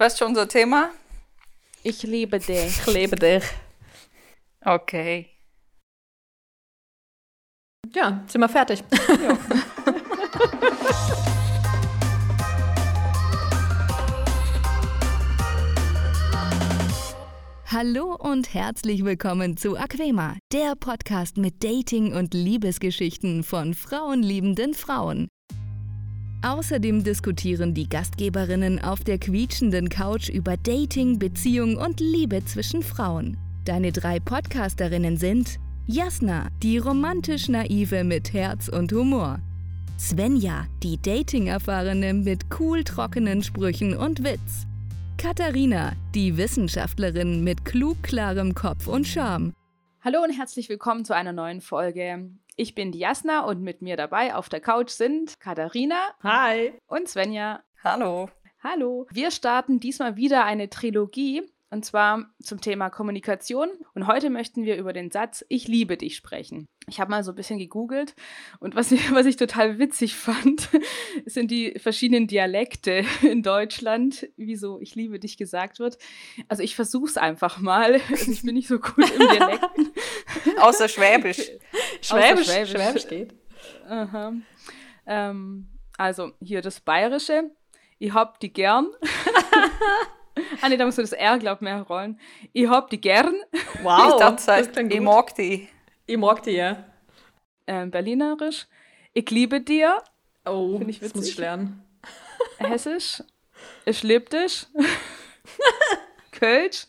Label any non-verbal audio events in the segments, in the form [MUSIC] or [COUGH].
Was ist schon unser Thema? Ich liebe dich. Ich liebe dich. Okay. Ja, sind wir fertig. [LAUGHS] Hallo und herzlich willkommen zu Aquema, der Podcast mit Dating- und Liebesgeschichten von frauenliebenden Frauen. Außerdem diskutieren die Gastgeberinnen auf der quietschenden Couch über Dating, Beziehung und Liebe zwischen Frauen. Deine drei Podcasterinnen sind Jasna, die romantisch naive mit Herz und Humor. Svenja, die Dating-Erfahrene mit cool trockenen Sprüchen und Witz. Katharina, die Wissenschaftlerin mit klug klarem Kopf und Charme. Hallo und herzlich willkommen zu einer neuen Folge. Ich bin die Jasna und mit mir dabei auf der Couch sind Katharina Hi. und Svenja. Hallo. Hallo. Wir starten diesmal wieder eine Trilogie und zwar zum Thema Kommunikation. Und heute möchten wir über den Satz Ich liebe dich sprechen. Ich habe mal so ein bisschen gegoogelt und was ich, [LAUGHS] was ich total witzig fand, [LAUGHS] sind die verschiedenen Dialekte in Deutschland, wie so Ich liebe dich gesagt wird. Also ich versuche es einfach mal. Also ich bin nicht so gut im [LAUGHS] Dialekten. Außer Schwäbisch. Schwäbisch, Schwäbisch. Schwäbisch geht. Aha. Ähm, also hier das Bayerische. Ich hab die gern. [LAUGHS] ah, nee, da musst du das R, glaub mehr rollen. Ich hab die gern. Wow, ich dachte, das heißt, klingt ich mag die. Ich mag die, ja. Ähm, Berlinerisch. Ich liebe dir. Oh, Find ich das muss ich lernen. Hessisch. Ich lieb dich. [LAUGHS] Kölsch.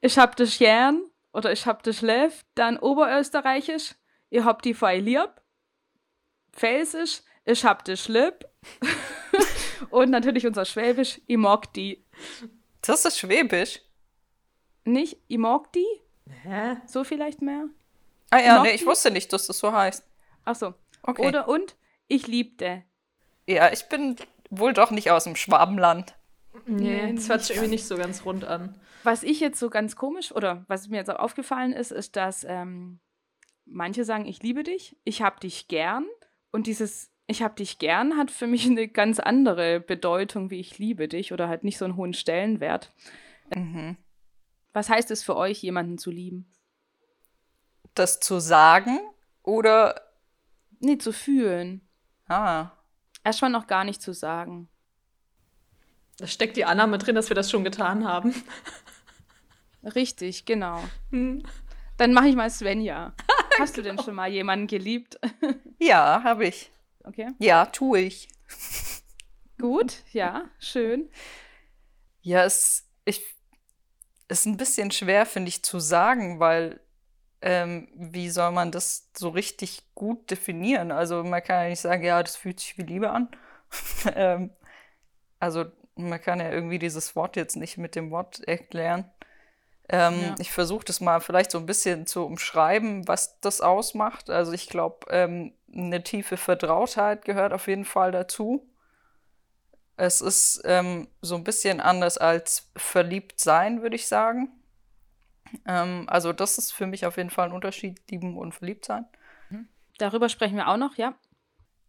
Ich hab dich gern. Oder ich hab dich lieb. Dann Oberösterreichisch. Ich hab die voll lieb. Felsisch. Ich hab dich lieb. [LAUGHS] Und natürlich unser Schwäbisch. Ich mag die. Das ist Schwäbisch. Nicht, ich mag die? Hä? So vielleicht mehr? Ah ja, Mag nee, ich die? wusste nicht, dass das so heißt. Ach so. Okay. Oder und ich liebte. Ja, ich bin wohl doch nicht aus dem Schwabenland. Nee, das hört sich irgendwie nicht so ganz rund an. Was ich jetzt so ganz komisch oder was mir jetzt auch aufgefallen ist, ist, dass ähm, manche sagen, ich liebe dich, ich hab dich gern. Und dieses Ich hab dich gern hat für mich [LAUGHS] eine ganz andere Bedeutung wie ich liebe dich oder halt nicht so einen hohen Stellenwert. Mhm. Was heißt es für euch, jemanden zu lieben? Das zu sagen oder. Nee, zu fühlen. Ah. Erstmal noch gar nicht zu sagen. Da steckt die Annahme drin, dass wir das schon getan haben. Richtig, genau. Hm. Dann mache ich mal Svenja. [LAUGHS] Hast du denn schon mal jemanden geliebt? Ja, habe ich. Okay. Ja, tue ich. Gut, [LAUGHS] ja, schön. Ja, es ich, ist ein bisschen schwer, finde ich, zu sagen, weil ähm, wie soll man das so richtig gut definieren? Also man kann ja nicht sagen, ja, das fühlt sich wie Liebe an. [LAUGHS] ähm, also man kann ja irgendwie dieses Wort jetzt nicht mit dem Wort erklären. Ähm, Ja. Ich versuche das mal vielleicht so ein bisschen zu umschreiben, was das ausmacht. Also ich glaube, ähm, eine tiefe Vertrautheit gehört auf jeden Fall dazu. Es ist ähm, so ein bisschen anders als verliebt sein, würde ich sagen. Ähm, also das ist für mich auf jeden Fall ein Unterschied, lieben und verliebt sein. Darüber sprechen wir auch noch, ja.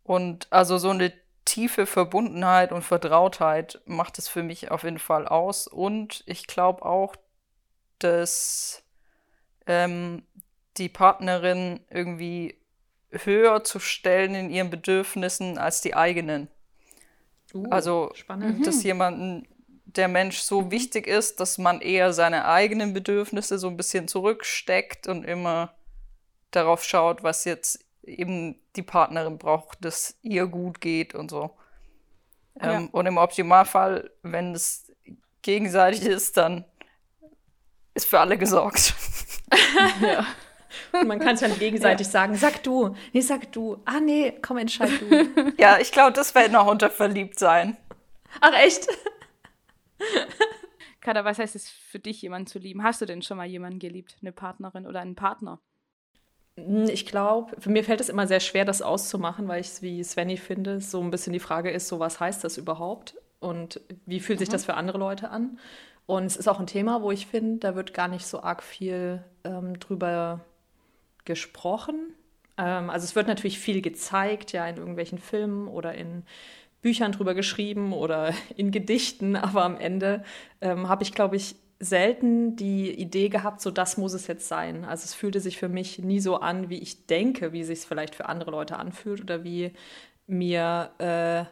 Und also so eine tiefe Verbundenheit und Vertrautheit macht es für mich auf jeden Fall aus. Und ich glaube auch, dass ähm, die Partnerin irgendwie höher zu stellen in ihren Bedürfnissen als die eigenen. Uh, Also, spannend. dass jemanden der Mensch so wichtig ist, dass man eher seine eigenen Bedürfnisse so ein bisschen zurücksteckt und immer darauf schaut, was jetzt eben die Partnerin braucht, dass ihr gut geht und so. Ja. Ähm, und im Optimalfall, wenn es gegenseitig [LAUGHS] ist, dann ist für alle gesorgt. [LAUGHS] Und [LAUGHS] man kann es dann gegenseitig sagen, sag du, nee, sag du. Ah, nee, komm, entscheid du. [LAUGHS] ja, ich glaube, das wäre noch unter verliebt sein. Ach, echt? Kada, was heißt es für dich, jemanden zu lieben? Hast du denn schon mal jemanden geliebt? Eine Partnerin oder einen Partner? Hm, Ich glaube, für mir fällt es immer sehr schwer, das auszumachen, weil ich es wie Svenny finde, so ein bisschen die Frage ist, so was heißt das überhaupt und wie fühlt sich das für andere Leute an? Und es ist auch ein Thema, wo ich finde, da wird gar nicht so arg viel ähm, drüber gesprochen. Ähm, also es wird natürlich viel gezeigt, ja, in irgendwelchen Filmen oder in Büchern drüber geschrieben oder [LAUGHS] in Gedichten, aber am Ende ähm, habe ich, glaube ich, selten die Idee gehabt, so das muss es jetzt sein. Also es fühlte sich für mich nie so an, wie ich denke, wie sich es vielleicht für andere Leute anfühlt oder wie mir äh,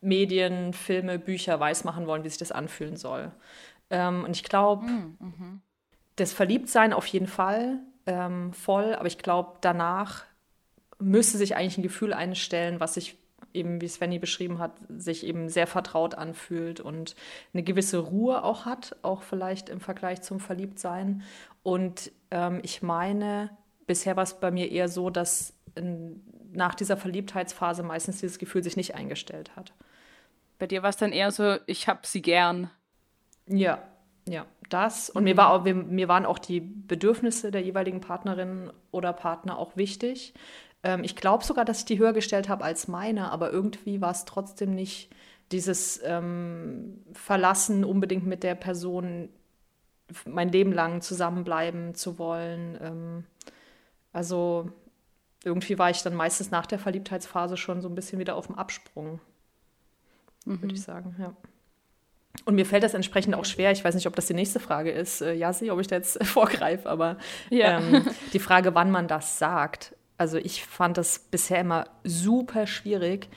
Medien, Filme, Bücher weismachen wollen, wie sich das anfühlen soll. Ähm, und ich glaube, mm, mhm. das Verliebtsein auf jeden Fall ähm, voll, aber ich glaube, danach müsste sich eigentlich ein Gefühl einstellen, was sich eben, wie Svenny beschrieben hat, sich eben sehr vertraut anfühlt und eine gewisse Ruhe auch hat, auch vielleicht im Vergleich zum Verliebtsein. Und ähm, ich meine, bisher war es bei mir eher so, dass in, nach dieser Verliebtheitsphase meistens dieses Gefühl sich nicht eingestellt hat. Bei dir war es dann eher so, ich habe sie gern. Ja, ja, das. Und mhm. mir, war auch, mir waren auch die Bedürfnisse der jeweiligen Partnerin oder Partner auch wichtig. Ähm, ich glaube sogar, dass ich die höher gestellt habe als meine, aber irgendwie war es trotzdem nicht dieses ähm, Verlassen, unbedingt mit der Person mein Leben lang zusammenbleiben zu wollen. Ähm, also irgendwie war ich dann meistens nach der Verliebtheitsphase schon so ein bisschen wieder auf dem Absprung, mhm. würde ich sagen, ja. Und mir fällt das entsprechend auch schwer. Ich weiß nicht, ob das die nächste Frage ist, äh, Yassi, ob ich da jetzt [LAUGHS] vorgreife, aber ja. ähm, die Frage, wann man das sagt. Also ich fand das bisher immer super schwierig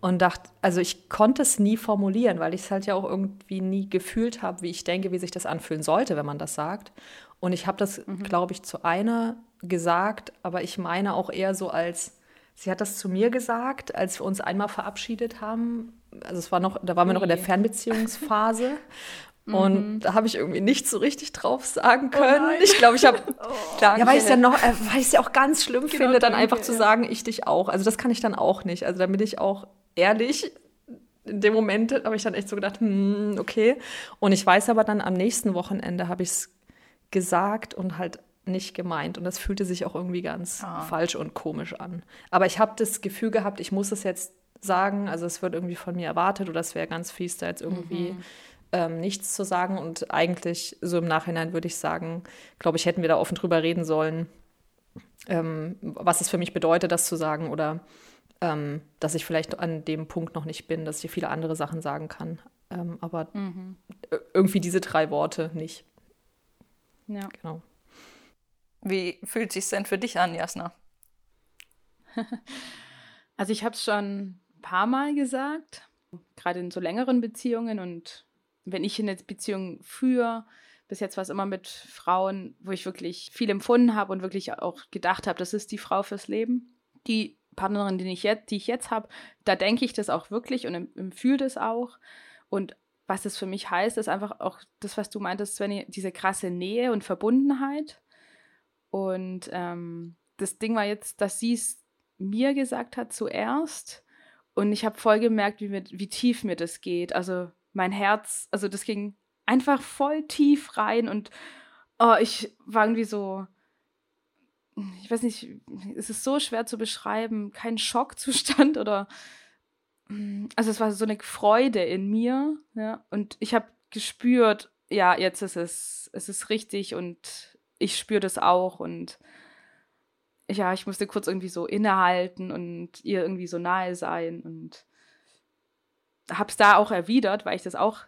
und dachte, also ich konnte es nie formulieren, weil ich es halt ja auch irgendwie nie gefühlt habe, wie ich denke, wie sich das anfühlen sollte, wenn man das sagt. Und ich habe das, mhm. glaube ich, zu einer gesagt, aber ich meine auch eher so als, sie hat das zu mir gesagt, als wir uns einmal verabschiedet haben. Also es war noch, da waren wir noch in der Fernbeziehungsphase. [LAUGHS] Und mhm. da habe ich irgendwie nicht so richtig drauf sagen oh können. [LAUGHS] Oh ich glaube, ich habe, oh, ja, weil ich es ja noch, äh, weil ich es ja auch ganz schlimm genau, finde, dann danke, einfach zu sagen, ich dich auch. Also das kann ich dann auch nicht. Also da bin ich auch ehrlich. In dem Moment habe ich dann echt so gedacht, hm, okay. Und ich weiß aber dann am nächsten Wochenende habe ich es gesagt und halt nicht gemeint. Und das fühlte sich auch irgendwie ganz ah. falsch und komisch an. Aber ich habe das Gefühl gehabt, ich muss es jetzt sagen. Also es wird irgendwie von mir erwartet oder es wäre ganz fies, da jetzt irgendwie mhm ähm, nichts zu sagen. Und eigentlich, so im Nachhinein würde ich sagen, glaube ich, hätten wir da offen drüber reden sollen, ähm, was es für mich bedeutet, das zu sagen oder ähm, dass ich vielleicht an dem Punkt noch nicht bin, dass ich viele andere Sachen sagen kann. Ähm, aber mhm. irgendwie diese drei Worte nicht. Ja. Genau. Wie fühlt sich denn für dich an, Jasna? [LAUGHS] Also ich habe es schon ein paar Mal gesagt, gerade in so längeren Beziehungen und wenn ich in eine Beziehung führe, bis jetzt war es immer mit Frauen, wo ich wirklich viel empfunden habe und wirklich auch gedacht habe, das ist die Frau fürs Leben. Die Partnerin, die ich jetzt, die ich jetzt habe, da denke ich das auch wirklich und fühle das auch. Und was das für mich heißt, ist einfach auch das, was du meintest, Svenny, diese krasse Nähe und Verbundenheit. Und ähm, das Ding war jetzt, dass sie es mir gesagt hat zuerst. Und ich habe voll gemerkt, wie, mit, wie tief mir das geht. Also mein Herz, also das ging einfach voll tief rein und oh, ich war irgendwie so, ich weiß nicht, es ist so schwer zu beschreiben, kein Schockzustand [LAUGHS] oder, also es war so eine Freude in mir, ja, und ich habe gespürt, ja, jetzt ist es, es ist richtig und ich spüre das auch und ja, ich musste kurz irgendwie so innehalten und ihr irgendwie so nahe sein und habe es da auch erwidert, weil ich das auch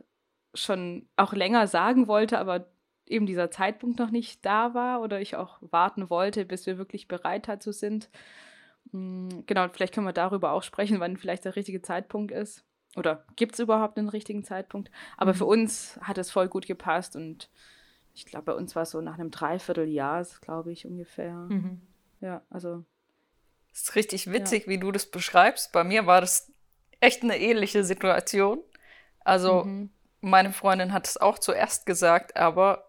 schon auch länger sagen wollte, aber eben dieser Zeitpunkt noch nicht da war oder ich auch warten wollte, bis wir wirklich bereit dazu sind. Hm, genau, vielleicht können wir darüber auch sprechen, wann vielleicht der richtige Zeitpunkt ist. Oder gibt es überhaupt einen richtigen Zeitpunkt? Aber mhm. für uns hat es voll gut gepasst und ich glaube, bei uns war es so nach einem Dreivierteljahr, glaube ich, ungefähr. Mhm. Ja, also. Es ist richtig witzig, ja. wie du das beschreibst. Bei mir war das echt eine ähnliche Situation. Also, mhm. meine Freundin hat es auch zuerst gesagt, aber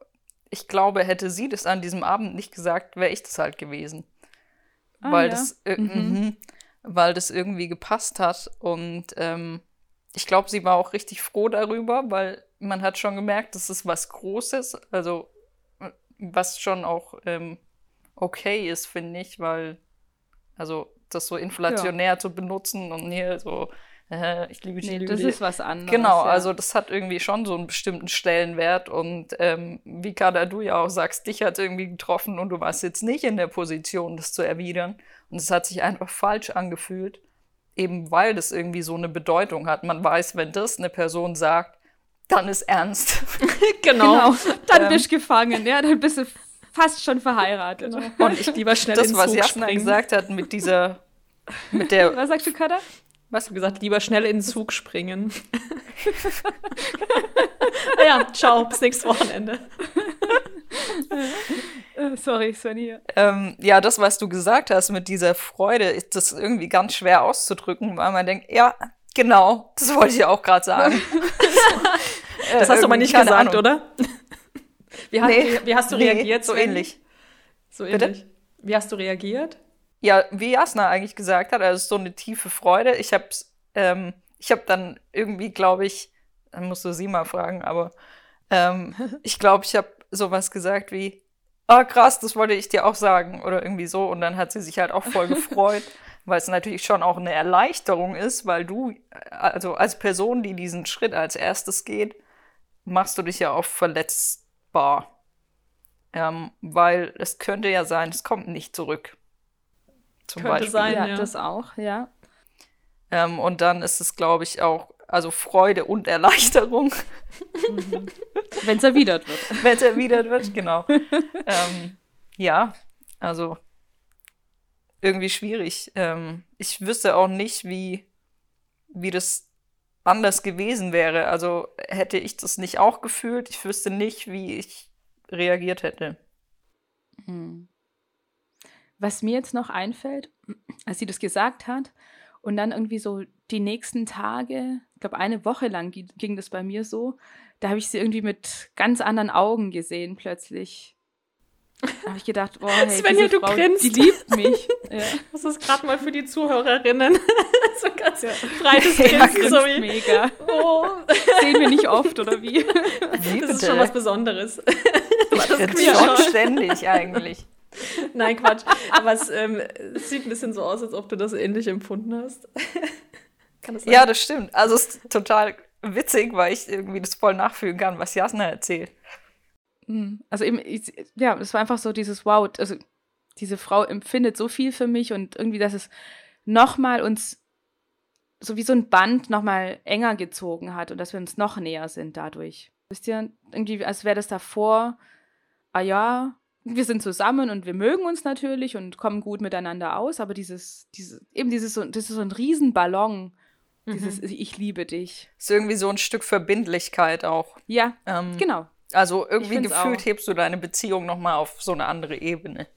ich glaube, hätte sie das an diesem Abend nicht gesagt, wäre ich das halt gewesen. Ah, weil, ja. das, äh, mhm. Mhm, weil das irgendwie gepasst hat. Und ähm, ich glaube, sie war auch richtig froh darüber, weil man hat schon gemerkt, das ist was Großes. Also, was schon auch ähm, okay ist, finde ich, weil, also, das so inflationär ja. zu benutzen und hier so äh, ich liebe dich, nee, das ist was anderes. Genau, ja. also das hat irgendwie schon so einen bestimmten Stellenwert und ähm, wie Kada, du ja auch sagst, dich hat irgendwie getroffen und du warst jetzt nicht in der Position, das zu erwidern und es hat sich einfach falsch angefühlt. eben weil das irgendwie so eine Bedeutung hat. Man weiß, wenn das eine Person sagt, dann ist ernst. [LAUGHS] genau. genau. Dann ähm, bist du gefangen, ja, dann bist du fast schon verheiratet. Genau. [LAUGHS] Und ich lieber schnell das, was Jasna gesagt hat mit dieser, [LAUGHS] mit der. Was sagst du, Kada? Was du gesagt, lieber schnell in den Zug springen. ja, ciao, bis nächstes Wochenende. Äh, sorry, Svenny. Ähm, ja, das, was du gesagt hast mit dieser Freude, ist das irgendwie ganz schwer auszudrücken, weil man denkt, ja, genau, das wollte ich auch gerade sagen. [LAUGHS] das hast du aber nicht gesagt, Ahnung. oder? Wie, hast, nee, wie, hast du nee, reagiert? So ähnlich. So ähnlich. Bitte? Wie hast du reagiert? Ja, wie Jasna eigentlich gesagt hat, also so eine tiefe Freude. Ich habe ähm, ich hab dann irgendwie, glaube ich, dann musst du sie mal fragen, aber ähm, [LAUGHS] ich glaube, ich habe sowas gesagt wie, ah oh, krass, das wollte ich dir auch sagen oder irgendwie so. Und dann hat sie sich halt auch voll gefreut, [LAUGHS] weil es natürlich schon auch eine Erleichterung ist, weil du, also als Person, die diesen Schritt als erstes geht, machst du dich ja auch verletzbar. Ähm, weil es könnte ja sein, es kommt nicht zurück. Zum könnte Beispiel. sein, ja, ja. Das auch, ja. Ähm, und dann ist es, glaube ich, auch, also Freude und Erleichterung. [LAUGHS] Mhm. Wenn es erwidert wird. Wenn es erwidert wird, genau. [LAUGHS] ähm, ja, also irgendwie schwierig. Ähm, ich wüsste auch nicht, wie, wie das anders gewesen wäre. Also hätte ich das nicht auch gefühlt, ich wüsste nicht, wie ich reagiert hätte. Hm. Was mir jetzt noch einfällt, [CLEARS THROAT] als sie das gesagt hat, und dann irgendwie so die nächsten Tage, ich glaube eine Woche lang ging das bei mir so, da habe ich sie irgendwie mit ganz anderen Augen gesehen plötzlich. Da habe ich gedacht, oh, hey, Svenja, diese Frau, grinst. die liebt mich. [LAUGHS] Ja. Das ist gerade mal für die Zuhörerinnen [LAUGHS] so ein ganz ja. breites Grinsen. Ja, so wie, mega. Oh. Sehen wir nicht oft, oder wie? wie das ist schon was Besonderes. Ich [LAUGHS] das schon ständig eigentlich. Nein, Quatsch. Aber es, ähm, es, sieht ein bisschen so aus, als ob du das ähnlich empfunden hast. Kann das sein? Ja, das stimmt. Also es ist total witzig, weil ich irgendwie das voll nachfühlen kann, was Jasna erzählt. Hm. Also eben, ich, ja, es war einfach so dieses Wow, also diese Frau empfindet so viel für mich und irgendwie, dass es nochmal uns so wie so ein Band nochmal enger gezogen hat und dass wir uns noch näher sind dadurch. Wisst ihr, irgendwie, als wäre das davor, ah ja, wir sind zusammen und wir mögen uns natürlich und kommen gut miteinander aus, aber dieses, dieses, eben dieses, das ist so ein Riesenballon, dieses mhm. Ich liebe dich. Ist irgendwie so ein Stück Verbindlichkeit auch. Ja, ähm, genau. Also irgendwie gefühlt auch. hebst du deine Beziehung nochmal auf so eine andere Ebene.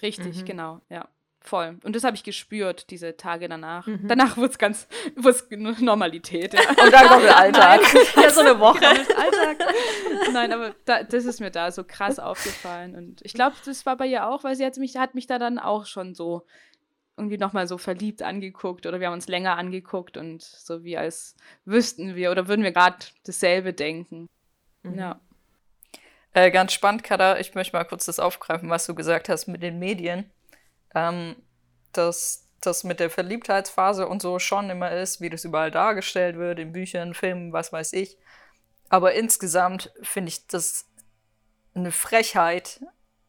Richtig, mhm. genau, ja. Voll. Und das habe ich gespürt, diese Tage danach. Mhm. Danach wurde es ganz, wurde Normalität. Ja. [LAUGHS] Und dann kommt der Alltag. [LAUGHS] ja, so eine Woche. Genau, Alltag. Nein, aber da, das ist mir da so krass aufgefallen. Und ich glaube, das war bei ihr auch, weil sie hat mich, hat mich da dann auch schon so irgendwie nochmal so verliebt angeguckt oder wir haben uns länger angeguckt und so wie als wüssten wir oder würden wir gerade dasselbe denken. Mhm. Ja. Äh, ganz spannend, Kada, ich möchte mal kurz das aufgreifen, was du gesagt hast mit den Medien ähm, dass das mit der Verliebtheitsphase und so schon immer ist, wie das überall dargestellt wird, in Büchern, Filmen, was weiß ich. Aber insgesamt finde ich das eine Frechheit,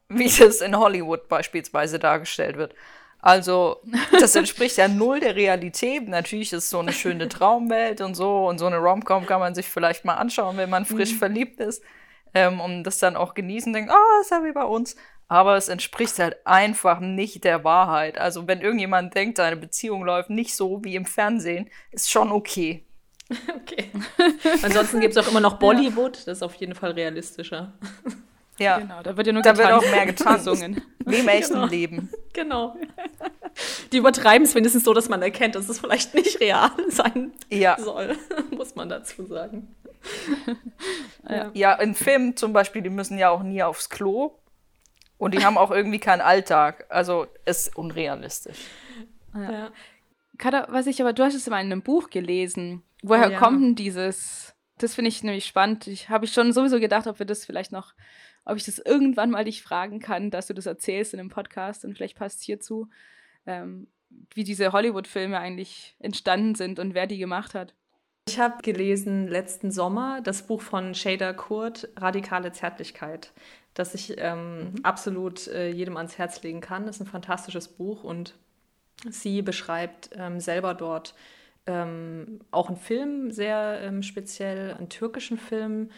wie das in Hollywood beispielsweise dargestellt wird. Also, das entspricht ja null der Realität. Natürlich ist so eine schöne Traumwelt und so. Und so eine Romcom kann man sich vielleicht mal anschauen, wenn man frisch mhm. verliebt ist. Ähm, und das dann auch genießen, denkt, ah, oh, ist ja wie bei uns aber es entspricht halt einfach nicht der Wahrheit. Also wenn irgendjemand denkt, seine Beziehung läuft nicht so wie im Fernsehen, ist schon okay. [LAUGHS] Okay. Ansonsten gibt es auch immer noch [LAUGHS] Bollywood, das ist auf jeden Fall realistischer. Ja, genau, da wird ja nur da wird auch mehr getanzt. [LAUGHS] Wie im echten genau. Leben. Genau. Die übertreiben es wenigstens so, dass man erkennt, dass es vielleicht nicht real sein ja. soll, muss man dazu sagen. [LAUGHS] Ja. ja, in Filmen zum Beispiel, die müssen ja auch nie aufs Klo. Und die haben auch irgendwie keinen Alltag. Also ist unrealistisch. Ja. ja. Kada, was ich aber, du hast es immer in einem Buch gelesen. Woher oh, ja. kommt denn dieses? Das finde ich nämlich spannend. Ich habe ich schon sowieso gedacht, ob wir das vielleicht noch, ob ich das irgendwann mal dich fragen kann, dass du das erzählst in einem Podcast und vielleicht passt hierzu, ähm, wie diese Hollywood-Filme eigentlich entstanden sind und wer die gemacht hat. Ich habe gelesen letzten Sommer das Buch von Shader Kurt, Radikale Zärtlichkeit das ich ähm, mhm. absolut äh, jedem ans Herz legen kann. Das ist ein fantastisches Buch und Sie beschreibt ähm, selber dort ähm, auch einen Film sehr ähm, speziell, einen türkischen Film,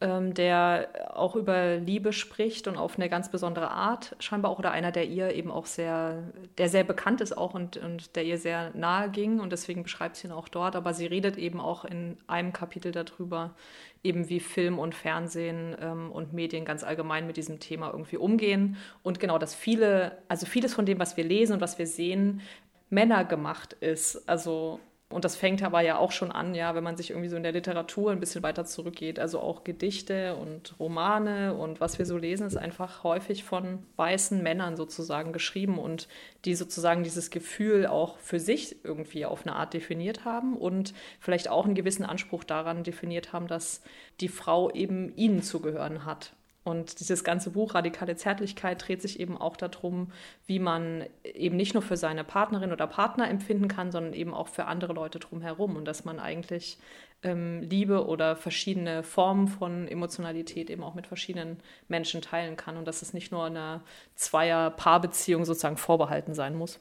ähm, der auch über Liebe spricht und auf eine ganz besondere Art, scheinbar auch, oder einer, der ihr eben auch sehr, der sehr bekannt ist auch und, und der ihr sehr nahe ging und deswegen beschreibt sie ihn auch dort, aber sie redet eben auch in einem Kapitel darüber, eben wie Film und Fernsehen ähm, und Medien ganz allgemein mit diesem Thema irgendwie umgehen. Und genau, dass viele, also vieles von dem, was wir lesen und was wir sehen, Männer gemacht ist, also und das fängt aber ja auch schon an, ja, wenn man sich irgendwie so in der Literatur ein bisschen weiter zurückgeht. Also auch Gedichte und Romane und was wir so lesen, ist einfach häufig von weißen Männern sozusagen geschrieben und die sozusagen dieses Gefühl auch für sich irgendwie auf eine Art definiert haben und vielleicht auch einen gewissen Anspruch daran definiert haben, dass die Frau eben ihnen zu gehören hat. Und dieses ganze Buch Radikale Zärtlichkeit dreht sich eben auch darum, wie man eben nicht nur für seine Partnerin oder Partner empfinden kann, sondern eben auch für andere Leute drumherum und dass man eigentlich ähm, Liebe oder verschiedene Formen von Emotionalität eben auch mit verschiedenen Menschen teilen kann und dass es nicht nur einer Zweier-Paarbeziehung sozusagen vorbehalten sein muss.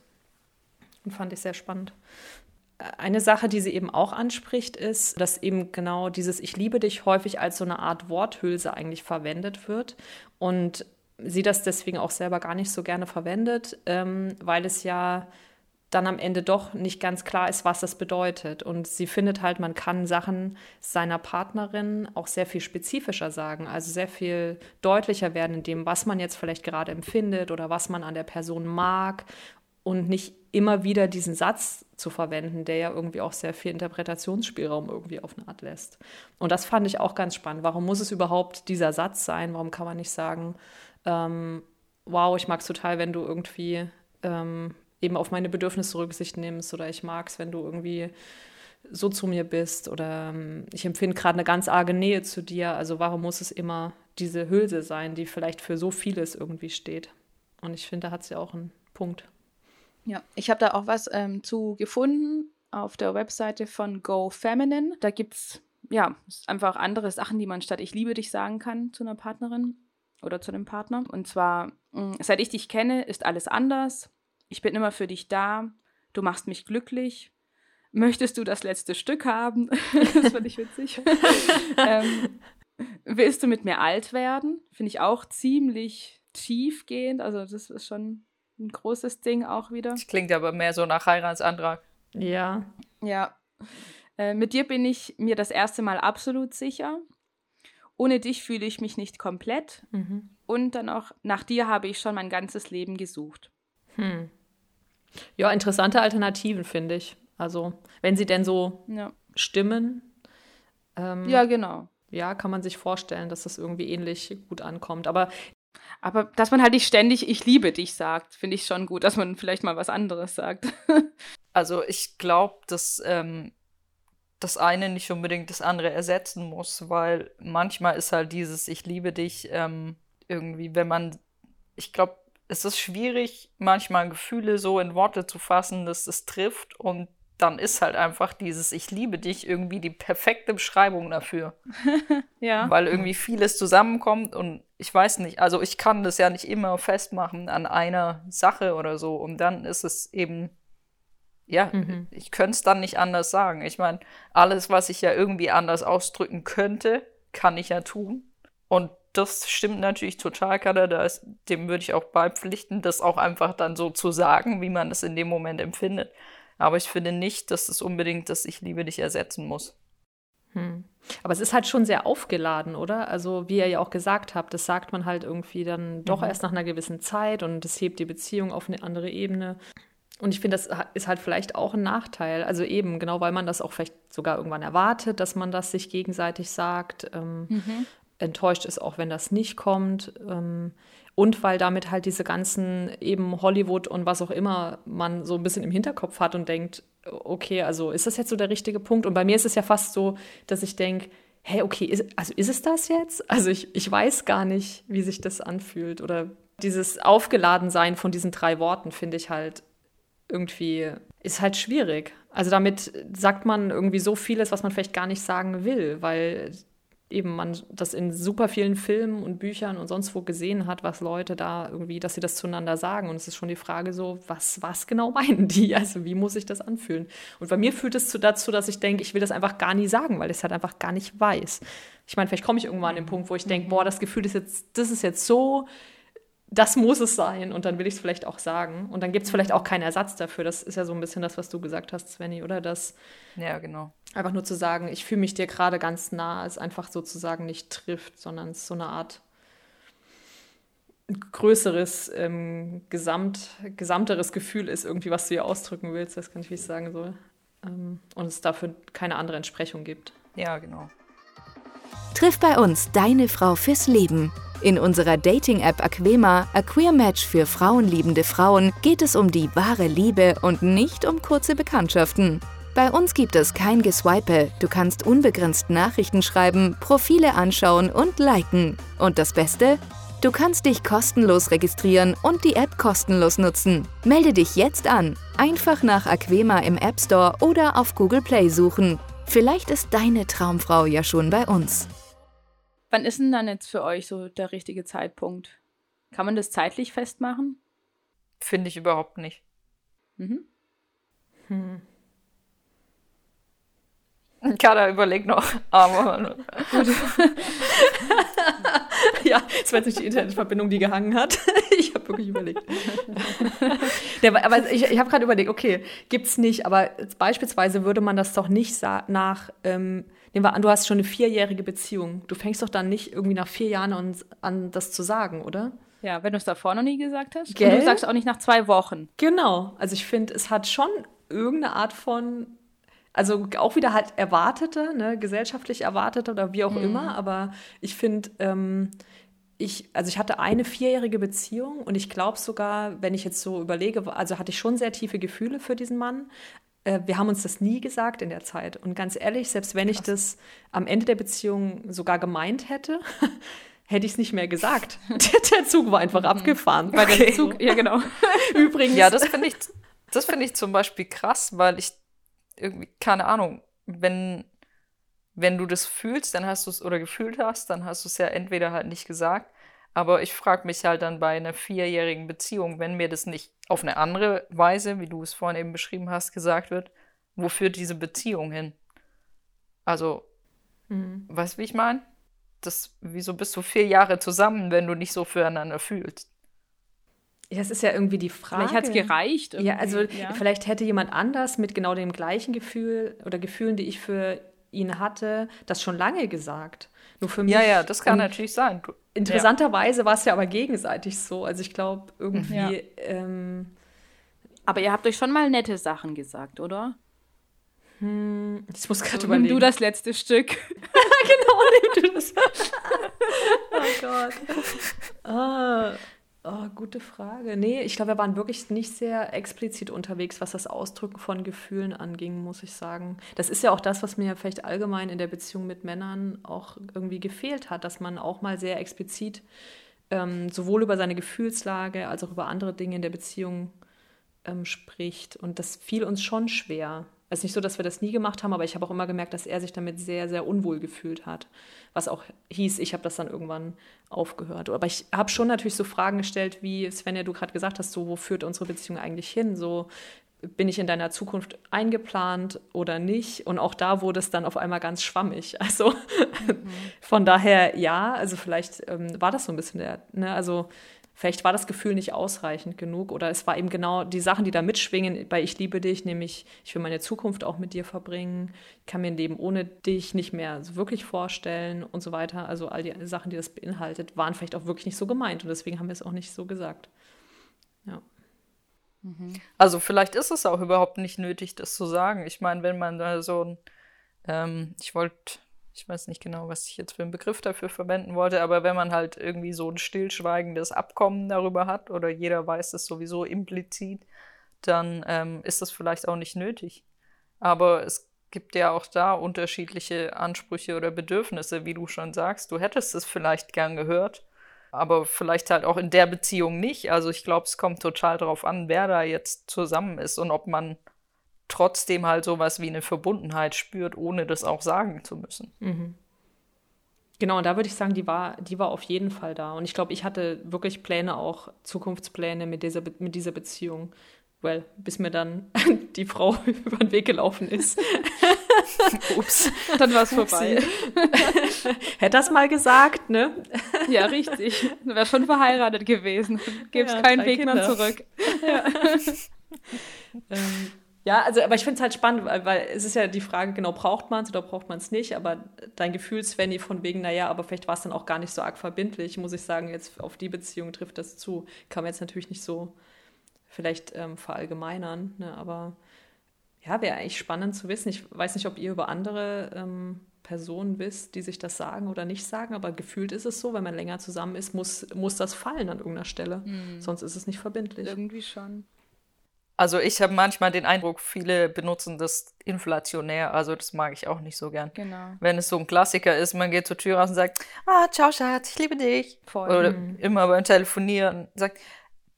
Und fand ich sehr spannend. Eine Sache, die sie eben auch anspricht, ist, dass eben genau dieses Ich liebe dich häufig als so eine Art Worthülse eigentlich verwendet wird und sie das deswegen auch selber gar nicht so gerne verwendet, ähm, weil es ja dann am Ende doch nicht ganz klar ist, was das bedeutet. Und sie findet halt, man kann Sachen seiner Partnerin auch sehr viel spezifischer sagen, also sehr viel deutlicher werden in dem, was man jetzt vielleicht gerade empfindet oder was man an der Person mag und nicht immer wieder diesen Satz zu verwenden, der ja irgendwie auch sehr viel Interpretationsspielraum irgendwie auf eine Art lässt. Und das fand ich auch ganz spannend. Warum muss es überhaupt dieser Satz sein? Warum kann man nicht sagen, ähm, wow, ich mag es total, wenn du irgendwie ähm, eben auf meine Bedürfnisse Rücksicht nimmst oder ich mag es, wenn du irgendwie so zu mir bist oder ähm, ich empfinde gerade eine ganz arge Nähe zu dir. Also warum muss es immer diese Hülse sein, die vielleicht für so vieles irgendwie steht? Und ich finde, da hat sie auch einen Punkt. Ja, ich habe da auch was ähm, zu gefunden auf der Webseite von Go Feminine. Da gibt es ja einfach andere Sachen, die man statt Ich liebe dich sagen kann zu einer Partnerin oder zu einem Partner. Und zwar, mm, seit ich dich kenne, ist alles anders. Ich bin immer für dich da. Du machst mich glücklich. Möchtest du das letzte Stück haben? [LAUGHS] das fand ich witzig. [LAUGHS] ähm, willst du mit mir alt werden? Finde ich auch ziemlich tiefgehend. Also, das ist schon ein großes Ding auch wieder. Das klingt aber mehr so nach Heiratsantrag. Ja. Ja. Äh, mit dir bin ich mir das erste Mal absolut sicher. Ohne dich fühle ich mich nicht komplett. Mhm. Und dann auch, nach dir habe ich schon mein ganzes Leben gesucht. Hm. Ja, interessante Alternativen, finde ich. Also, wenn sie denn so ja. stimmen. Ähm, ja, genau. Ja, kann man sich vorstellen, dass das irgendwie ähnlich gut ankommt. Aber aber dass man halt nicht ständig ich liebe dich sagt, finde ich schon gut, dass man vielleicht mal was anderes sagt. [LAUGHS] also ich glaube, dass ähm, das eine nicht unbedingt das andere ersetzen muss, weil manchmal ist halt dieses ich liebe dich ähm, irgendwie, wenn man, ich glaube, es ist schwierig, manchmal Gefühle so in Worte zu fassen, dass es trifft und dann ist halt einfach dieses Ich liebe dich irgendwie die perfekte Beschreibung dafür. [LAUGHS] ja. Weil irgendwie vieles zusammenkommt und ich weiß nicht, also ich kann das ja nicht immer festmachen an einer Sache oder so und dann ist es eben, ja, mhm. ich könnte es dann nicht anders sagen. Ich meine, alles, was ich ja irgendwie anders ausdrücken könnte, kann ich ja tun. Und das stimmt natürlich total, Kanada. Dem würde ich auch beipflichten, das auch einfach dann so zu sagen, wie man es in dem Moment empfindet. Aber ich finde nicht, dass es unbedingt das Ich liebe dich ersetzen muss. Hm. Aber es ist halt schon sehr aufgeladen, oder? Also, wie ihr ja auch gesagt habt, das sagt man halt irgendwie dann doch mhm. erst nach einer gewissen Zeit und das hebt die Beziehung auf eine andere Ebene. Und ich finde, das ist halt vielleicht auch ein Nachteil. Also eben, genau, weil man das auch vielleicht sogar irgendwann erwartet, dass man das sich gegenseitig sagt. Ähm, mhm. Enttäuscht ist auch, wenn das nicht kommt. Ähm, und weil damit halt diese ganzen eben Hollywood und was auch immer man so ein bisschen im Hinterkopf hat und denkt, okay, also ist das jetzt so der richtige Punkt? Und bei mir ist es ja fast so, dass ich denke, hey, okay, ist, also ist es das jetzt? Also ich, ich weiß gar nicht, wie sich das anfühlt. Oder dieses Aufgeladensein von diesen drei Worten finde ich halt irgendwie, ist halt schwierig. Also damit sagt man irgendwie so vieles, was man vielleicht gar nicht sagen will, weil eben man das in super vielen Filmen und Büchern und sonst wo gesehen hat, was Leute da irgendwie, dass sie das zueinander sagen. Und es ist schon die Frage so, was, was genau [LAUGHS] meinen die? Also wie muss ich das anfühlen? Und bei mir führt es dazu, dass ich denke, ich will das einfach gar nie sagen, weil ich es halt einfach gar nicht weiß. Ich meine, vielleicht komme ich irgendwann an den Punkt, wo ich denke, boah, das Gefühl ist jetzt, das ist jetzt so, das muss es sein. Und dann will ich es vielleicht auch sagen. Und dann gibt es vielleicht auch keinen Ersatz dafür. Das ist ja so ein bisschen das, was du gesagt hast, Svenny, oder? Das ja, genau. Einfach nur zu sagen, ich fühle mich dir gerade ganz nah, es einfach sozusagen nicht trifft, sondern es so eine Art größeres, ähm, gesamt, gesamteres Gefühl ist, irgendwie, was du hier ausdrücken willst, das kann ich, wie ich sagen soll. Ähm, und es dafür keine andere Entsprechung gibt. Ja, genau. Triff bei uns deine Frau fürs Leben. In unserer Dating-App Aquema, A Queer Match für frauenliebende Frauen, geht es um die wahre Liebe und nicht um kurze Bekanntschaften. Bei uns gibt es kein Geswipe, du kannst unbegrenzt Nachrichten schreiben, Profile anschauen und liken. Und das Beste? Du kannst dich kostenlos registrieren und die App kostenlos nutzen. Melde dich jetzt an. Einfach nach Aquema im App Store oder auf Google Play suchen. Vielleicht ist deine Traumfrau ja schon bei uns. Wann ist denn dann jetzt für euch so der richtige Zeitpunkt? Kann man das zeitlich festmachen? Finde ich überhaupt nicht. Mhm. Hm. [LAUGHS] Kada überlegt noch. Aber gut. [LAUGHS] ja, es war jetzt nicht die Internetverbindung, die gehangen hat. [LAUGHS] ich habe wirklich überlegt. Der, aber ich, ich habe gerade überlegt, okay, gibt es nicht, aber beispielsweise würde man das doch nicht nach, ähm, nehmen wir an, du hast schon eine vierjährige Beziehung. Du fängst doch dann nicht irgendwie nach vier Jahren an, an das zu sagen, oder? Ja, wenn du es davor noch nie gesagt hast. Gell? Und du sagst auch nicht nach zwei Wochen. Genau. Also ich finde, es hat schon irgendeine Art von also auch wieder halt erwartete, ne, gesellschaftlich erwartete oder wie auch mhm. immer. Aber ich finde, ähm, ich, also ich hatte eine vierjährige Beziehung und ich glaube sogar, wenn ich jetzt so überlege, also hatte ich schon sehr tiefe Gefühle für diesen Mann. Äh, wir haben uns das nie gesagt in der Zeit. Und ganz ehrlich, selbst wenn Krass. ich das am Ende der Beziehung sogar gemeint hätte, [LAUGHS] hätte ich es nicht mehr gesagt. [LAUGHS] der, der, Zug war einfach mhm. abgefahren. Weil okay. der Zug, ja genau. [LAUGHS] Übrigens. Ja, das finde ich, das finde ich zum Beispiel krass, weil ich irgendwie, keine Ahnung, wenn, wenn du das fühlst, dann hast du es oder gefühlt hast, dann hast du es ja entweder halt nicht gesagt. Aber ich frage mich halt dann bei einer vierjährigen Beziehung, wenn mir das nicht auf eine andere Weise, wie du es vorhin eben beschrieben hast, gesagt wird, wo führt diese Beziehung hin? Also, mhm. weißt du, wie ich meine? Das, wieso bist du vier Jahre zusammen, wenn du nicht so füreinander fühlst? Ja, es ist ja irgendwie die Frage. Vielleicht hat es gereicht. Irgendwie. Ja, also ja. vielleicht hätte jemand anders mit genau dem gleichen Gefühl oder Gefühlen, die ich für ihn hatte, das schon lange gesagt. Nur für mich. Ja, ja, das kann natürlich sein. Interessanterweise ja. war es ja aber gegenseitig so. Also ich glaube, irgendwie. Ja. Ähm, aber ihr habt euch schon mal nette Sachen gesagt, oder? Hm, ich muss gerade so, überlegen. Nimm du das letzte Stück. [LAUGHS] genau, nimm du das. [LAUGHS] oh Gott. Ah. Oh, gute Frage. Nee, ich glaube, wir waren wirklich nicht sehr explizit unterwegs, was das Ausdrücken von Gefühlen anging, muss ich sagen. Das ist ja auch das, was mir vielleicht allgemein in der Beziehung mit Männern auch irgendwie gefehlt hat, dass man auch mal sehr explizit ähm, sowohl über seine Gefühlslage als auch über andere Dinge in der Beziehung ähm, spricht. Und das fiel uns schon schwer. Es ist nicht so, dass wir das nie gemacht haben, aber ich habe auch immer gemerkt, dass er sich damit sehr, sehr unwohl gefühlt hat. Was auch hieß, ich habe das dann irgendwann aufgehört. Aber ich habe schon natürlich so Fragen gestellt, wie Svenja, du gerade gesagt hast, so, wo führt unsere Beziehung eigentlich hin? So, bin ich in deiner Zukunft eingeplant oder nicht? Und auch da wurde es dann auf einmal ganz schwammig. [LAUGHS] Also mhm. von daher ja, also vielleicht ähm, war das so ein bisschen der, ne, also vielleicht war das Gefühl nicht ausreichend genug oder es war eben genau die Sachen, die da mitschwingen bei Ich liebe dich, nämlich ich will meine Zukunft auch mit dir verbringen, ich kann mir ein Leben ohne dich nicht mehr so wirklich vorstellen und so weiter. Also all die Sachen, die das beinhaltet, waren vielleicht auch wirklich nicht so gemeint und deswegen haben wir es auch nicht so gesagt. Ja. Mhm. Also vielleicht ist es auch überhaupt nicht nötig, das zu sagen. Ich meine, wenn man da so ein, ähm, ich wollte ich weiß nicht genau, was ich jetzt für einen Begriff dafür verwenden wollte, aber wenn man halt irgendwie so ein stillschweigendes Abkommen darüber hat oder jeder weiß es sowieso implizit, dann ähm, ist das vielleicht auch nicht nötig. Aber es gibt ja auch da unterschiedliche Ansprüche oder Bedürfnisse, wie du schon sagst. Du hättest es vielleicht gern gehört, aber vielleicht halt auch in der Beziehung nicht. Also ich glaube, es kommt total darauf an, wer da jetzt zusammen ist und ob man trotzdem halt sowas wie eine Verbundenheit spürt, ohne das auch sagen zu müssen. Mhm. Genau, und da würde ich sagen, die war, die war auf jeden Fall da. Und ich glaube, ich hatte wirklich Pläne, auch Zukunftspläne mit dieser, mit dieser Beziehung. Well, bis mir dann [LAUGHS] die Frau [LAUGHS] über den Weg gelaufen ist. [LAUGHS] Ups, dann war es vorbei. Hätte das mal gesagt, ne? Ja, richtig. Du wärst schon verheiratet gewesen. Gibt's ja, keinen Weg Kinder. mehr zurück. Ja. ähm, ja, also, aber ich finde es halt spannend, weil, weil, es ist ja die Frage, genau, braucht man es oder braucht man es nicht? Aber dein Gefühl, Svenny, von wegen, naja, aber vielleicht war es dann auch gar nicht so arg verbindlich, muss ich sagen, jetzt auf die Beziehung trifft das zu. Kann man jetzt natürlich nicht so vielleicht ähm, verallgemeinern, ne? aber ja, wäre eigentlich spannend zu wissen. Ich weiß nicht, ob ihr über andere ähm, Personen wisst, die sich das sagen oder nicht sagen, aber gefühlt ist es so, wenn man länger zusammen ist, muss, muss das fallen an irgendeiner Stelle. Mhm. Sonst ist es nicht verbindlich. Irgendwie schon. Also ich habe manchmal den Eindruck, viele benutzen das inflationär, also das mag ich auch nicht so gern. Genau. Wenn es so ein Klassiker ist, man geht zur Tür raus und sagt, ah, ciao Schatz, ich liebe dich. Voll. Oder mhm. immer beim Telefonieren sagt,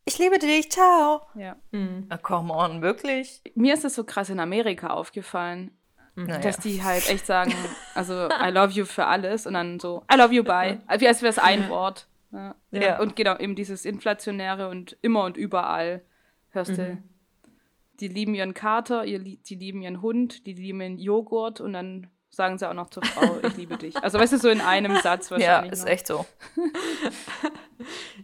ich liebe dich, ciao. Ja. Mhm. Na, come on, wirklich? Mir ist das so krass in Amerika aufgefallen, naja. dass die halt echt sagen, [LAUGHS] also I love you für alles und dann so, I love you, bye. Wie als wäre es ein Wort. Ja. ja. Und genau, eben dieses Inflationäre und immer und überall hörst du mhm die lieben ihren Kater, ihr, die lieben ihren Hund, die lieben ihren Joghurt und dann sagen sie auch noch zur Frau, ich liebe dich. Also weißt du, so in einem Satz [LAUGHS] wahrscheinlich. Ja, ist noch. echt so.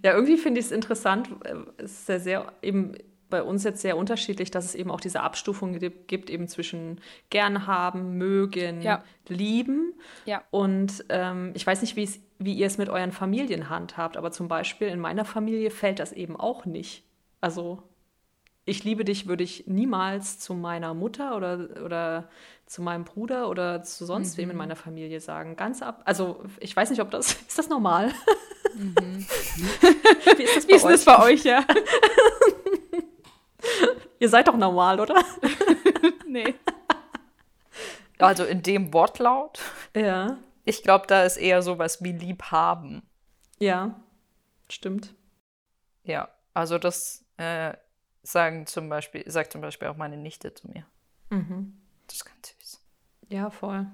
ja, irgendwie finde ich es interessant, äh, es ist ja sehr eben bei uns jetzt sehr unterschiedlich, dass es eben auch diese Abstufung gibt, eben zwischen gern haben, mögen, ja. lieben. Ja. Und ähm, ich weiß nicht, wie ihr es mit euren Familien handhabt, aber zum Beispiel in meiner Familie fällt das eben auch nicht. Also ich liebe dich würde ich niemals zu meiner Mutter oder, oder zu meinem Bruder oder zu sonst mhm. wem in mhm. meiner Familie sagen. Ganz ab. Also ich weiß nicht, ob das. [LAUGHS] Ist das normal? Mhm. [LAUGHS] Wie ist das bei Wie ist euch? Das bei euch, ja? [LAUGHS] Ihr seid doch normal, oder? nee. Also in dem Wortlaut? Ja. Ich glaube, da ist eher sowas wie lieb haben. Ja, stimmt. Ja, also das äh, sagen zum Beispiel, sagt zum Beispiel auch meine Nichte zu mir. Mhm. Das ist ganz süß. Ja, voll.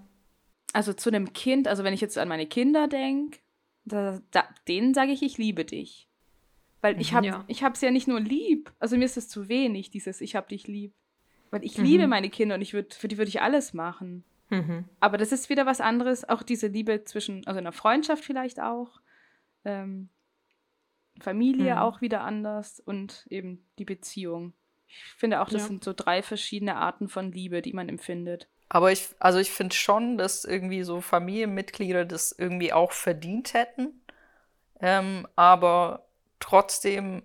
Also zu einem Kind, also wenn ich jetzt an meine Kinder denke, da, da, denen sage ich, ich liebe dich. Weil ich habe ja. ich hab's ja nicht nur lieb. Also mir ist es zu wenig, dieses Ich hab dich lieb. Weil ich mhm. liebe meine Kinder und ich würd, für die würde ich alles machen. Mhm. Aber das ist wieder was anderes. Auch diese Liebe zwischen, also in einer Freundschaft vielleicht auch. Ähm, Familie mhm. auch wieder anders und eben die Beziehung. Ich finde auch, das ja. sind so drei verschiedene Arten von Liebe, die man empfindet. Aber ich, also ich finde schon, dass irgendwie so Familienmitglieder das irgendwie auch verdient hätten. Ähm, aber trotzdem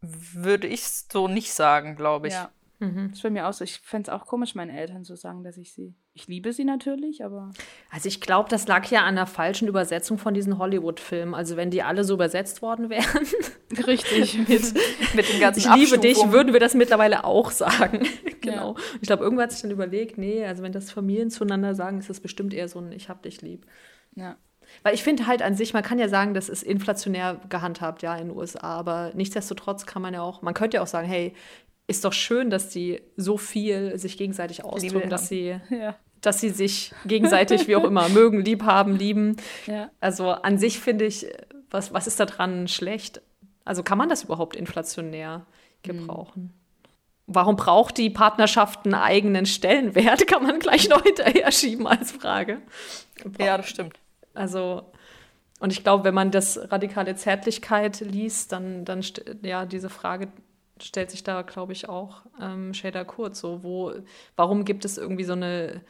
würde ich es so nicht sagen, glaube ich. Ja. Mhm. Das ist bei mir auch so. Ich fände es auch komisch, meinen Eltern zu sagen, dass ich sie. Ich liebe sie natürlich, aber. Also ich glaube, das lag ja an der falschen Übersetzung von diesen Hollywood-Filmen. Also wenn die alle so übersetzt worden wären. [LAUGHS] Richtig. [LAUGHS] mit, mit den ganzen Ich liebe dich, würden wir das mittlerweile auch sagen. [LAUGHS] genau. Ja. Ich glaube, irgendwann hat sich dann überlegt, nee, also wenn das Familien zueinander sagen, ist das bestimmt eher so ein Ich hab dich lieb. Ja. Weil ich finde halt an sich, man kann ja sagen, das ist inflationär gehandhabt, ja, in den USA, aber nichtsdestotrotz kann man ja auch, man könnte ja auch sagen, hey, ist doch schön, dass die so viel sich gegenseitig ausdrücken, dass sie, ja. Dass sie sich gegenseitig, wie auch immer, [LAUGHS] mögen, lieb haben, lieben. Ja. Also an sich finde ich, was, was ist da dran schlecht? Also kann man das überhaupt inflationär gebrauchen? Mhm. Warum braucht die Partnerschaft einen eigenen Stellenwert? [LAUGHS] Kann man gleich noch hinterher schieben als Frage. Ja, das stimmt. Also, und ich glaube, wenn man das radikale Zärtlichkeit liest, dann, dann ja, diese Frage stellt sich da, glaube ich, auch ähm, Shader Kurz. So, wo, warum gibt es irgendwie so eine,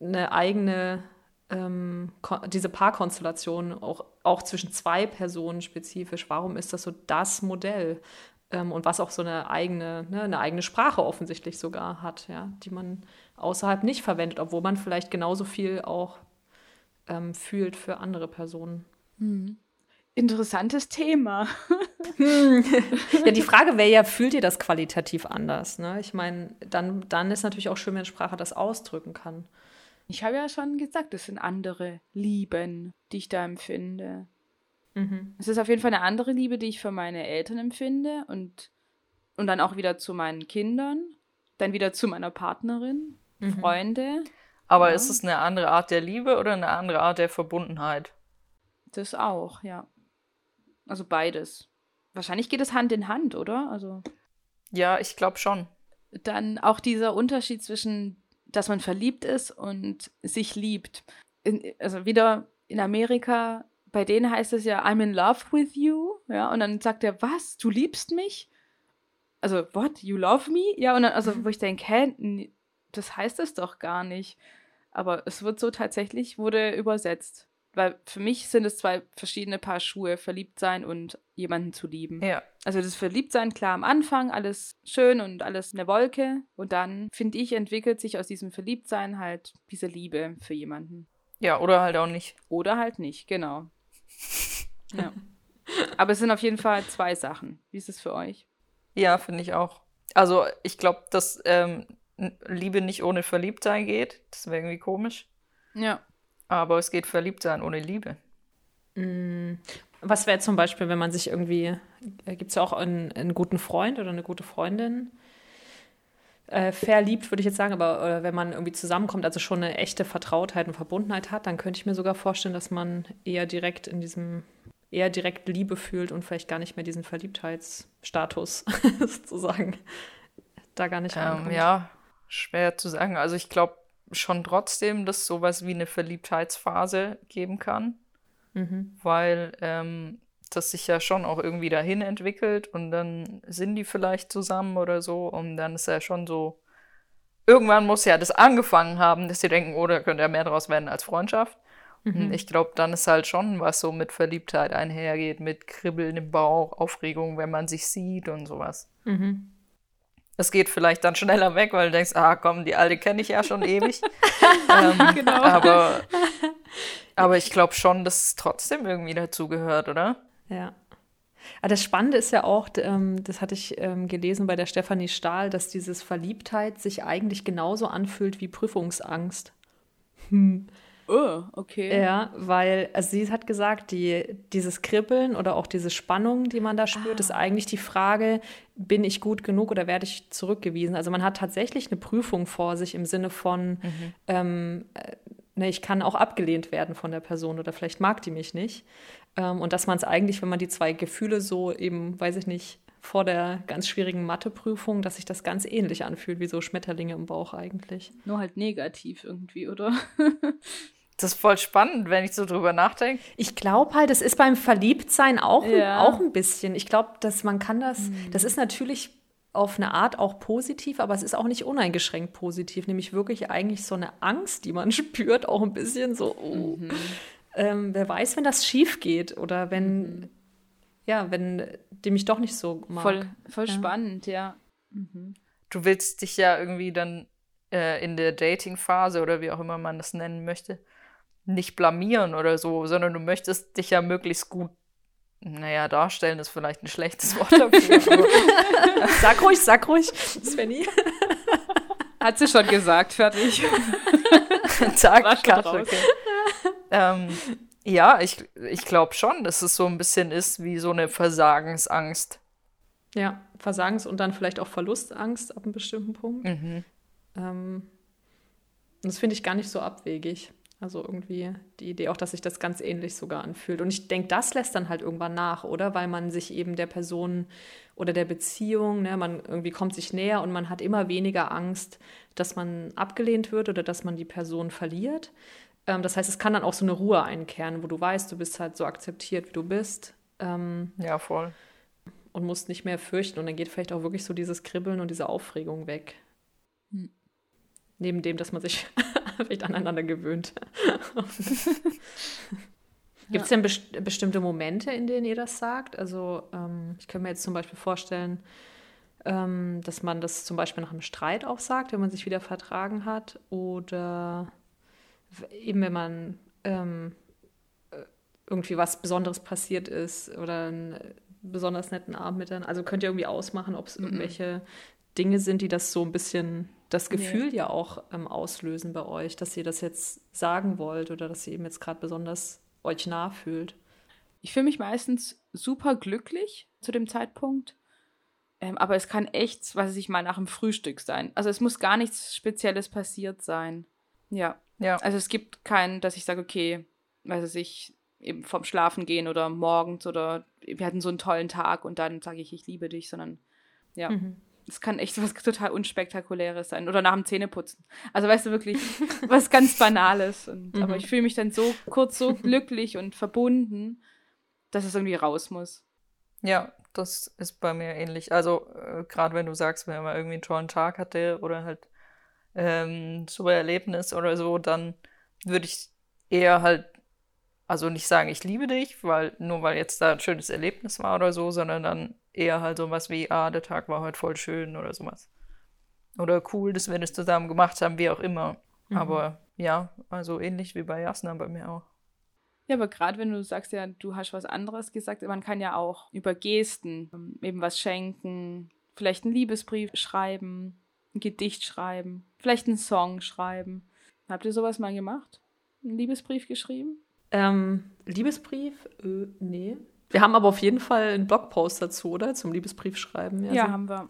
eine eigene, ähm, diese Paarkonstellation auch, auch zwischen zwei Personen spezifisch? Warum ist das so das Modell? Ähm, und was auch so eine eigene, ne, eine eigene Sprache offensichtlich sogar hat, ja, die man außerhalb nicht verwendet, obwohl man vielleicht genauso viel auch ähm, fühlt für andere Personen. Mhm. Interessantes Thema. [LAUGHS] Hm. [LAUGHS] Ja, die Frage wäre ja, fühlt ihr das qualitativ anders? Ne? Ich meine, dann, dann ist natürlich auch schön, wenn Sprache das ausdrücken kann. Ich habe ja schon gesagt, es sind andere Lieben, die ich da empfinde. Mhm. Es ist auf jeden Fall eine andere Liebe, die ich für meine Eltern empfinde und, und dann auch wieder zu meinen Kindern, dann wieder zu meiner Partnerin, mhm. Freunde. Aber Ja. ist es eine andere Art der Liebe oder eine andere Art der Verbundenheit? Das auch, ja. Also beides. Wahrscheinlich geht es Hand in Hand, oder? Also Ja, ich glaube schon. dann auch dieser Unterschied zwischen, dass man verliebt ist und sich liebt. In, also wieder in Amerika, bei denen heißt es ja, I'm in love with you. Ja, und dann sagt er, was? Du liebst mich? Also, what? You love me? Ja, und dann, also, wo ich denke, hä, das heißt es doch gar nicht. Aber es wird so tatsächlich, wurde übersetzt. Weil für mich sind es zwei verschiedene Paar Schuhe, verliebt sein und jemanden zu lieben. Ja. Also das Verliebtsein, klar am Anfang, alles schön und alles eine Wolke. Und dann, finde ich, entwickelt sich aus diesem Verliebtsein halt diese Liebe für jemanden. Ja, oder halt auch nicht. Oder halt nicht, genau. [LAUGHS] Ja. Aber es sind auf jeden Fall zwei Sachen. Wie ist es für euch? Ja, finde ich auch. Also, ich glaube, dass ähm, Liebe nicht ohne Verliebtsein geht. Das wäre irgendwie komisch. Ja. Aber es geht Verliebtsein ohne Liebe. Mm, Was wäre zum Beispiel, wenn man sich irgendwie, gibt es ja auch einen, einen guten Freund oder eine gute Freundin, äh, verliebt, würde ich jetzt sagen, aber äh, wenn man irgendwie zusammenkommt, also schon eine echte Vertrautheit und Verbundenheit hat, dann könnte ich mir sogar vorstellen, dass man eher direkt in diesem, eher direkt Liebe fühlt und vielleicht gar nicht mehr diesen Verliebtheitsstatus [LAUGHS] sozusagen da gar nicht Ähm, rankommt. ja, schwer zu sagen. Also, ich glaube schon trotzdem, dass sowas wie eine Verliebtheitsphase geben kann. Mhm. weil ähm, das sich ja schon auch irgendwie dahin entwickelt und dann sind die vielleicht zusammen oder so und dann ist ja schon so, irgendwann muss ja das angefangen haben, dass sie denken, oh, da könnte ja mehr draus werden als Freundschaft. Und Mhm. ich glaube, dann ist halt schon was so mit Verliebtheit einhergeht, mit Kribbeln im Bauch, Aufregung, wenn man sich sieht und sowas. Mhm. Es geht vielleicht dann schneller weg, weil du denkst, ah komm, die alte kenne ich ja schon ewig. [LAUGHS] ähm, Genau. Aber, aber ich glaube schon, dass es trotzdem irgendwie dazugehört, oder? Ja. Aber das Spannende ist ja auch, ähm, das hatte ich ähm, gelesen bei der Stefanie Stahl, dass dieses Verliebtheit sich eigentlich genauso anfühlt wie Prüfungsangst. Oh, okay. Ja, weil also sie hat gesagt, die, dieses Kribbeln oder auch diese Spannung, die man da spürt, ist eigentlich die Frage, bin ich gut genug oder werde ich zurückgewiesen? Also man hat tatsächlich eine Prüfung vor sich im Sinne von, ähm, äh, ne, ich kann auch abgelehnt werden von der Person oder vielleicht mag die mich nicht. Ähm, und dass man es eigentlich, wenn man die zwei Gefühle so eben, weiß ich nicht, vor der ganz schwierigen Matheprüfung, dass sich das ganz ähnlich anfühlt, wie so Schmetterlinge im Bauch eigentlich. Nur halt negativ irgendwie, oder? [LAUGHS] Das ist voll spannend, wenn ich so drüber nachdenke. Ich glaube halt, es ist beim Verliebtsein auch, Ja. auch ein bisschen. Ich glaube, dass man kann das, das ist natürlich auf eine Art auch positiv, aber es ist auch nicht uneingeschränkt positiv, nämlich wirklich eigentlich so eine Angst, die man [LAUGHS] spürt, auch ein bisschen so, oh, ähm, wer weiß, wenn das schief geht oder wenn, ja, wenn die mich doch nicht so mag. Voll, voll Ja. spannend, ja. Du willst dich ja irgendwie dann äh, in der Dating-Phase oder wie auch immer man das nennen möchte, nicht blamieren oder so, sondern du möchtest dich ja möglichst gut, naja, darstellen ist vielleicht ein schlechtes Wort dafür. [LAUGHS] Sag ruhig, sag ruhig, Svenny. Hat sie schon gesagt, fertig. [LAUGHS] Tag, raus. okay. ähm, ja, ich, ich glaube schon, dass es so ein bisschen ist wie so eine Versagensangst. Ja, Versagens- und dann vielleicht auch Verlustangst ab einem bestimmten Punkt. Mhm. Ähm, das finde ich gar nicht so abwegig. Also irgendwie die Idee auch, dass sich das ganz ähnlich sogar anfühlt. Und ich denke, das lässt dann halt irgendwann nach, oder? Weil man sich eben der Person oder der Beziehung, ne, man irgendwie kommt sich näher und man hat immer weniger Angst, dass man abgelehnt wird oder dass man die Person verliert. Ähm, das heißt, es kann dann auch so eine Ruhe einkehren, wo du weißt, du bist halt so akzeptiert, wie du bist. Ähm, Ja, voll. und musst nicht mehr fürchten. Und dann geht vielleicht auch wirklich so dieses Kribbeln und diese Aufregung weg. Hm. Neben dem, dass man sich [LAUGHS] vielleicht aneinander gewöhnt. [LAUGHS] Gibt es denn best bestimmte Momente, in denen ihr das sagt? Also ähm, ich könnte mir jetzt zum Beispiel vorstellen, ähm, dass man das zum Beispiel nach einem Streit auch sagt, wenn man sich wieder vertragen hat. Oder eben wenn man ähm, äh, irgendwie was Besonderes passiert ist oder einen besonders netten Abend mit dann. Also könnt ihr irgendwie ausmachen, ob es irgendwelche Dinge sind, die das so ein bisschen das Gefühl ja auch ähm, auslösen bei euch, dass ihr das jetzt sagen wollt oder dass ihr eben jetzt gerade besonders euch nah fühlt. Ich fühle mich meistens super glücklich zu dem Zeitpunkt. Ähm, aber es kann echt, was weiß ich mal, nach dem Frühstück sein. Also es muss gar nichts Spezielles passiert sein. Ja. Ja. Also es gibt keinen, dass ich sage, okay, weiß es ich, eben vom Schlafen gehen oder morgens oder wir hatten so einen tollen Tag und dann sage ich, ich liebe dich, sondern ja. Mhm. Es kann echt was total Unspektakuläres sein. Oder nach dem Zähneputzen. Also weißt du wirklich, was ganz Banales. Und, [LAUGHS] Mhm. Aber ich fühle mich dann so kurz so [LAUGHS] glücklich und verbunden, dass es irgendwie raus muss. Ja, das ist bei mir ähnlich. Also, äh, gerade wenn du sagst, wenn man irgendwie einen tollen Tag hatte oder halt ähm, ein super Erlebnis oder so, dann würde ich eher halt, also nicht sagen, ich liebe dich, weil nur weil jetzt da ein schönes Erlebnis war oder so, sondern dann eher halt sowas wie, ah, der Tag war heute voll schön oder sowas. Oder cool, dass wir das zusammen gemacht haben, wie auch immer. Mhm. Aber ja, also ähnlich wie bei Jasna bei mir auch. Ja, aber gerade wenn du sagst, ja, du hast was anderes gesagt, man kann ja auch über Gesten ähm, eben was schenken, vielleicht einen Liebesbrief schreiben, ein Gedicht schreiben, vielleicht einen Song schreiben. Habt ihr sowas mal gemacht? Einen Liebesbrief geschrieben? Ähm, Liebesbrief? Äh, nee. Wir haben aber auf jeden Fall einen Blogpost dazu, oder? Zum Liebesbrief schreiben. Ja, so- haben wir.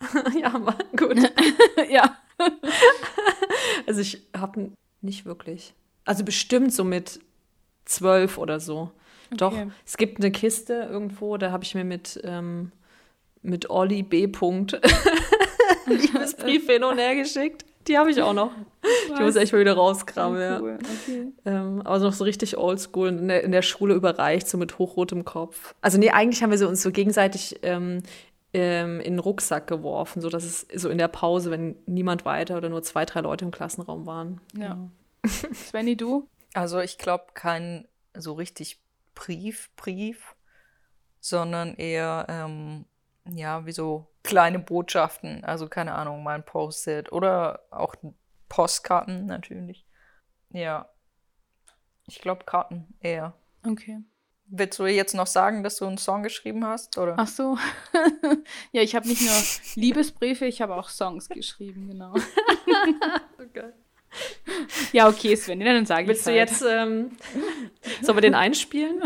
[LAUGHS] ja, haben wir. Gut. [LAUGHS] ja. [LAUGHS] Also ich habe nicht wirklich. Also bestimmt so mit zwölf oder so. Doch, Okay. es gibt eine Kiste irgendwo, da habe ich mir mit, ähm, mit Olli B. Liebesbrief hin und her geschickt. Die habe ich auch noch. Die muss ich echt mal wieder rauskramen, ja. cool. Okay. Ähm, aber noch so richtig oldschool und in der, in der Schule überreicht, so mit hochrotem Kopf. Also nee, eigentlich haben wir so uns so gegenseitig ähm, ähm, in den Rucksack geworfen, so dass es so in der Pause, wenn niemand weiter oder nur zwei, drei Leute im Klassenraum waren. Ja. [LAUGHS] Svenny, du? Also ich glaube kein so richtig Brief, Brief, sondern eher, ähm, ja, wie so kleine Botschaften. Also keine Ahnung, mal ein Post-it oder auch Postkarten natürlich. Ja. Ich glaube Karten eher. Okay. Willst du jetzt noch sagen, dass du einen Song geschrieben hast? Oder? Ach so. [LAUGHS] ja, ich habe nicht nur Liebesbriefe, ich habe auch Songs geschrieben, genau. [LAUGHS] Ja, okay, Svenny, dann sage ich Willst du halt. jetzt, ähm, sollen wir den einspielen?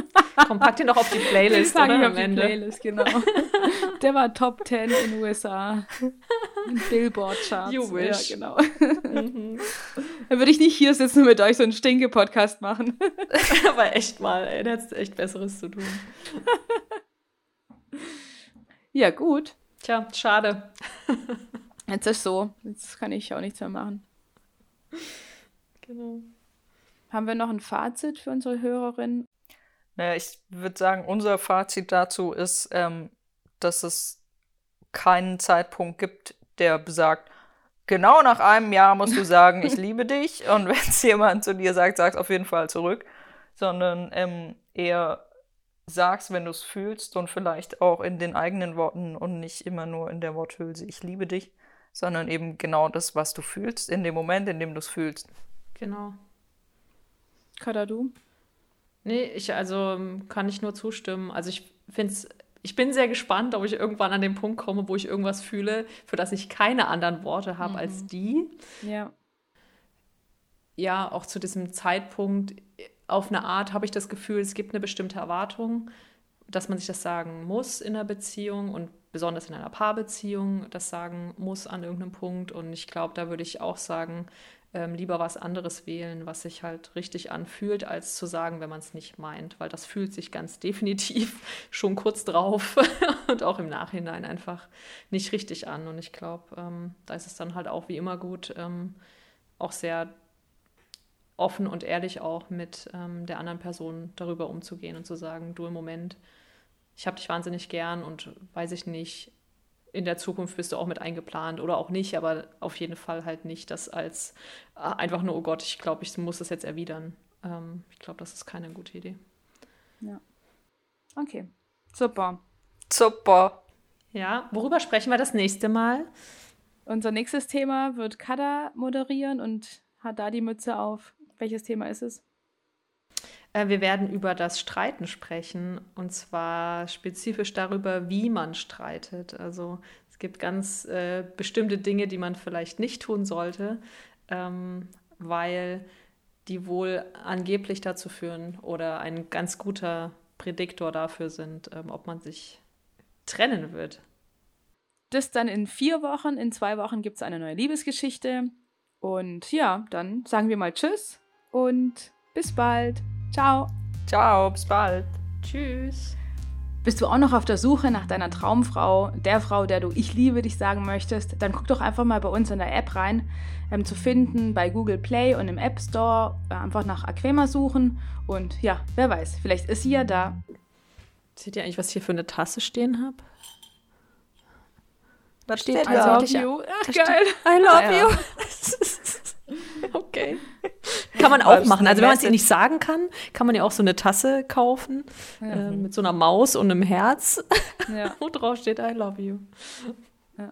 Komm, pack den doch auf die Playlist, ich oder? auf die Playlist, genau. Der war Top 10 in den USA. In Billboard-Charts. You wish. Ja, genau. Mhm. Dann würde ich nicht hier sitzen und mit euch so einen Stinke-Podcast machen. [LAUGHS] Aber echt mal, ey, der hat echt Besseres zu tun. Ja, gut. Tja, schade. Jetzt ist so. Jetzt kann ich auch nichts mehr machen. Genau. Haben wir noch ein Fazit für unsere Hörerin? Naja, ich würde sagen, unser Fazit dazu ist, ähm, dass es keinen Zeitpunkt gibt, der besagt, genau nach einem Jahr musst du sagen, ich [LAUGHS] liebe dich. Und wenn es jemand zu dir sagt, sag es auf jeden Fall zurück. Sondern ähm, eher sag's, wenn du es fühlst und vielleicht auch in den eigenen Worten und nicht immer nur in der Worthülse, ich liebe dich, sondern eben genau das, was du fühlst, in dem Moment, in dem du es fühlst. Genau. Kada, du? Nee, ich, also ähm, kann ich nur zustimmen. Also ich finde ich bin sehr gespannt, ob ich irgendwann an den Punkt komme, wo ich irgendwas fühle, für das ich keine anderen Worte habe als die. Ja. Ja, auch zu diesem Zeitpunkt, auf eine Art habe ich das Gefühl, es gibt eine bestimmte Erwartung, dass man sich das sagen muss in einer Beziehung und besonders in einer Paarbeziehung das sagen muss an irgendeinem Punkt. Und ich glaube, da würde ich auch sagen, ähm, lieber was anderes wählen, was sich halt richtig anfühlt, als zu sagen, wenn man es nicht meint, weil das fühlt sich ganz [LAUGHS] definitiv schon kurz drauf [LAUGHS] und auch im Nachhinein einfach nicht richtig an. Und ich glaube, ähm, da ist es dann halt auch wie immer gut, ähm, auch sehr offen und ehrlich auch mit ähm, der anderen Person darüber umzugehen und zu sagen, du im Moment, ich habe dich wahnsinnig gern und weiß ich nicht, in der Zukunft bist du auch mit eingeplant oder auch nicht, aber auf jeden Fall halt nicht das als äh, einfach nur, oh Gott, ich glaube, ich muss das jetzt erwidern. Ähm, ich glaube, das ist keine gute Idee. Okay. Super. Super. Ja, worüber sprechen wir das nächste Mal? Unser nächstes Thema wird Kada moderieren und hat da die Mütze auf. Welches Thema ist es? Äh, wir werden über das Streiten sprechen und zwar spezifisch darüber, wie man streitet. Also es gibt ganz äh, bestimmte Dinge, die man vielleicht nicht tun sollte, ähm, weil die wohl angeblich dazu führen oder ein ganz guter Prädiktor dafür sind, ähm, ob man sich trennen wird. Das dann in vier Wochen. In zwei Wochen gibt es eine neue Liebesgeschichte. Und ja, dann sagen wir mal Tschüss und bis bald. Ciao. Ciao, bis bald. Tschüss. Bist du auch noch auf der Suche nach deiner Traumfrau, der Frau, der du Ich liebe dich sagen möchtest, dann guck doch einfach mal bei uns in der App rein. Ähm, zu finden bei Google Play und im App Store. Äh, einfach nach Aquema suchen und ja, wer weiß, vielleicht ist sie ja da. Seht ihr eigentlich, was ich hier für eine Tasse stehen habe? Was steht steht da? I da? love you. Ach, Da geil. [LAUGHS] I love ja. you. [LAUGHS] okay. Kann man [LAUGHS] auch machen. Also wenn man es ihr nicht sagen kann, kann man ja auch so eine Tasse kaufen äh, mit so einer Maus und einem Herz, Ja. [LAUGHS] wo drauf steht I love you. Ja.